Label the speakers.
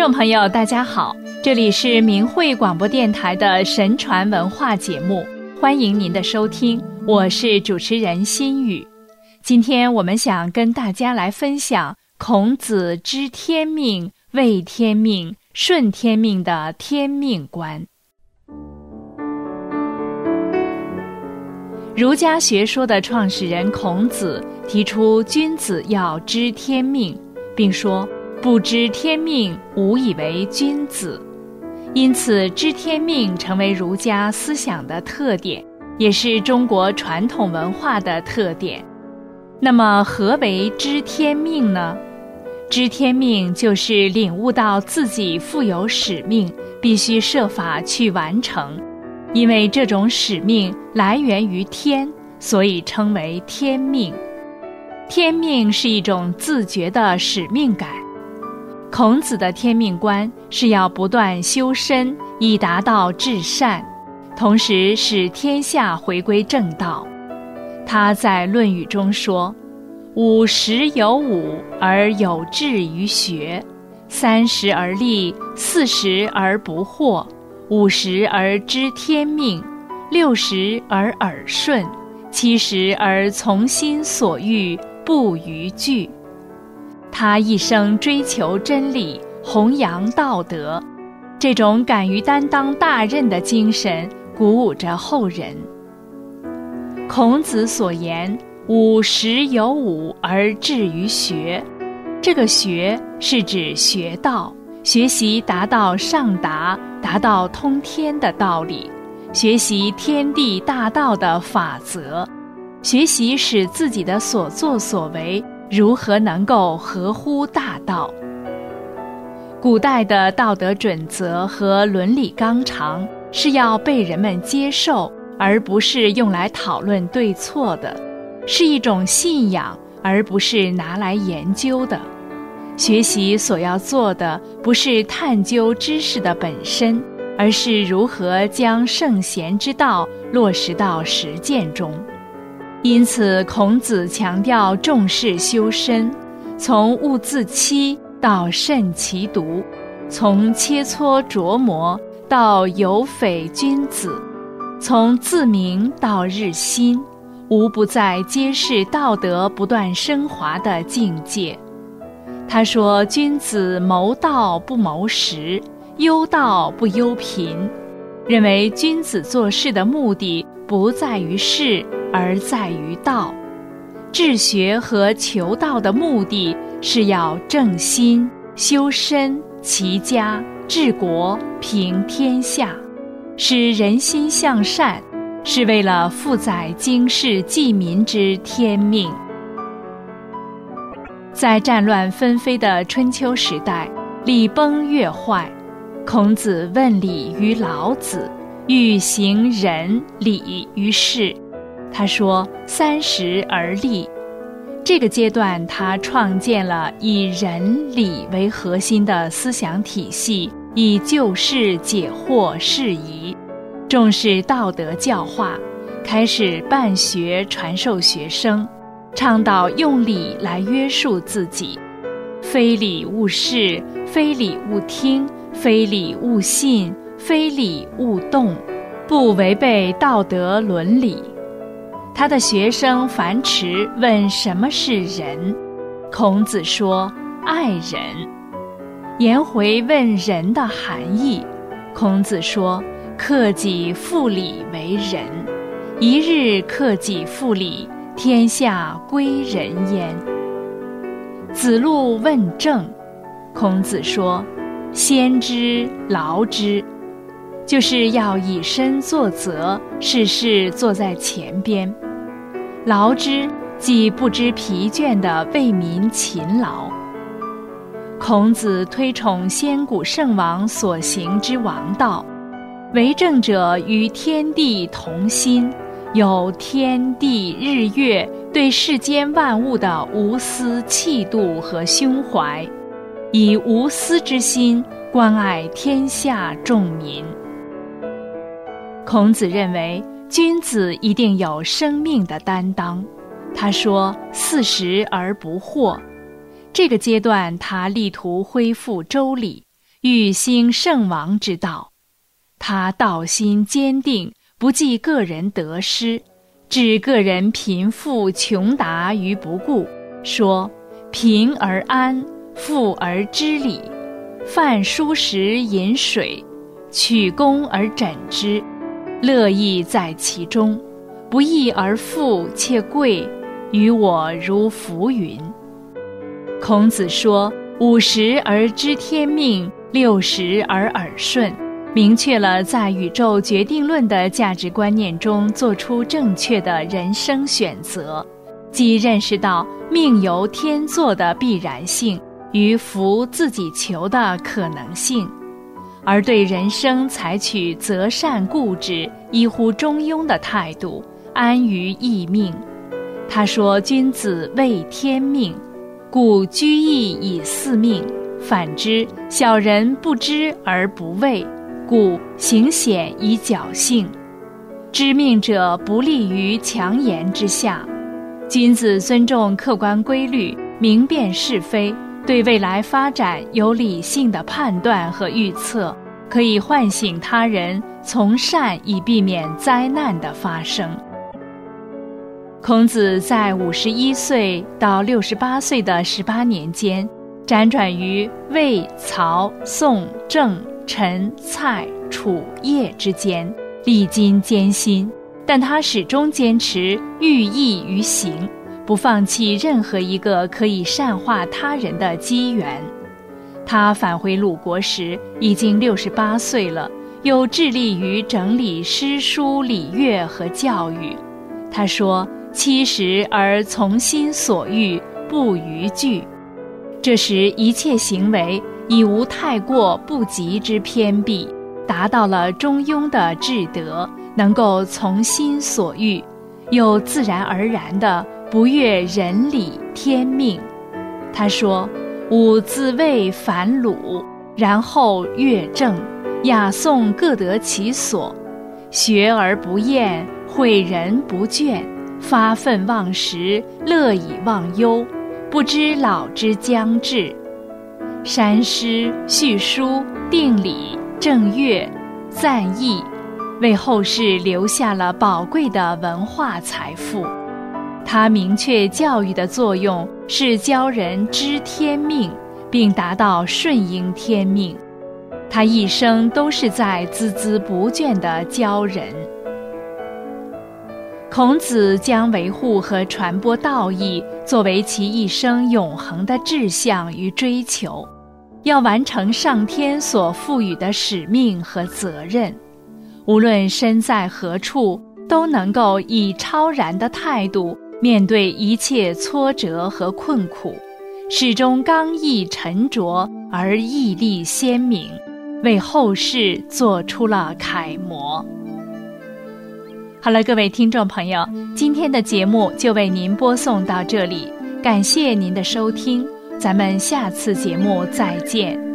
Speaker 1: 众朋友，大家好，这里是明慧广播电台的神传文化节目，欢迎您的收听，我是主持人心雨。今天我们想跟大家来分享孔子知天命、畏天命、顺天命的天命观。儒家学说的创始人孔子提出，君子要知天命，并说。不知天命，无以为君子。因此，知天命成为儒家思想的特点，也是中国传统文化的特点。那么，何为知天命呢？知天命就是领悟到自己负有使命，必须设法去完成。因为这种使命来源于天，所以称为天命。天命是一种自觉的使命感。孔子的天命观是要不断修身，以达到至善，同时使天下回归正道。他在《论语》中说：“五十有五而有志于学，三十而立，四十而不惑，五十而知天命，六十而耳顺，七十而从心所欲，不逾矩。”他一生追求真理，弘扬道德，这种敢于担当大任的精神鼓舞着后人。孔子所言“五十有五而志于学”，这个“学”是指学道，学习达到上达、达到通天的道理，学习天地大道的法则，学习使自己的所作所为。如何能够合乎大道？古代的道德准则和伦理纲常是要被人们接受，而不是用来讨论对错的；是一种信仰，而不是拿来研究的。学习所要做的，不是探究知识的本身，而是如何将圣贤之道落实到实践中。因此，孔子强调重视修身，从勿自欺到慎其独，从切磋琢磨到有匪君子，从自明到日新，无不在揭示道德不断升华的境界。他说：“君子谋道不谋食，忧道不忧贫。”认为君子做事的目的不在于事。而在于道，治学和求道的目的是要正心、修身、齐家、治国、平天下，使人心向善，是为了负载经世济民之天命。在战乱纷飞的春秋时代，礼崩乐坏，孔子问礼于老子，欲行仁礼于世。他说：“三十而立，这个阶段，他创建了以仁礼为核心的思想体系，以救世解惑事宜，重视道德教化，开始办学传授学生，倡导用礼来约束自己，非礼勿视，非礼勿听，非礼勿信，非礼勿动，不违背道德伦理。”他的学生樊迟问：“什么是仁？”孔子说：“爱人。”颜回问仁的含义，孔子说：“克己复礼为仁。一日克己复礼，天下归仁焉。”子路问政，孔子说：“先知劳之。”就是要以身作则，事事坐在前边，劳之即不知疲倦的为民勤劳。孔子推崇先古圣王所行之王道，为政者与天地同心，有天地日月对世间万物的无私气度和胸怀，以无私之心关爱天下众民。孔子认为，君子一定有生命的担当。他说：“四十而不惑。”这个阶段，他力图恢复周礼，欲兴圣王之道。他道心坚定，不计个人得失，置个人贫富穷达于不顾。说：贫而安，富而知礼，饭疏食饮水，取功而枕之，乐亦在其中。不义而富且贵，于我如浮云。孔子说：“五十而知天命，六十而耳顺。”明确了在宇宙决定论的价值观念中做出正确的人生选择，即认识到命由天作的必然性与福自己求的可能性，而对人生采取择善固执、一乎中庸的态度。安于易命，他说：“君子畏天命，故居易以四命；反之，小人不知而不畏，故行险以侥幸。知命者不立于强言之下。君子尊重客观规律，明辨是非，对未来发展有理性的判断和预测，可以唤醒他人从善，以避免灾难的发生。”孔子在五十一岁到六十八岁的十八年间，辗转于魏、曹、宋、郑、陈、蔡、楚、叶之间，历经艰辛，但他始终坚持寓意于行，不放弃任何一个可以善化他人的机缘。他返回鲁国时已经六十八岁了，又致力于整理诗书礼乐和教育。他说。七十而从心所欲，不逾矩。这时一切行为已无太过不及之偏僻，达到了中庸的至德，能够从心所欲，又自然而然的不越人理天命。他说：“吾自谓反鲁，然后乐正，雅颂各得其所，学而不厌，诲人不倦。”发愤忘食，乐以忘忧，不知老之将至。山诗、序书、定理、正乐、赞义，为后世留下了宝贵的文化财富。他明确教育的作用是教人知天命，并达到顺应天命。他一生都是在孜孜不倦地教人。孔子将维护和传播道义作为其一生永恒的志向与追求，要完成上天所赋予的使命和责任，无论身在何处，都能够以超然的态度面对一切挫折和困苦，始终刚毅沉着而毅力鲜明，为后世做出了楷模。好了，各位听众朋友，今天的节目就为您播送到这里，感谢您的收听，咱们下次节目再见。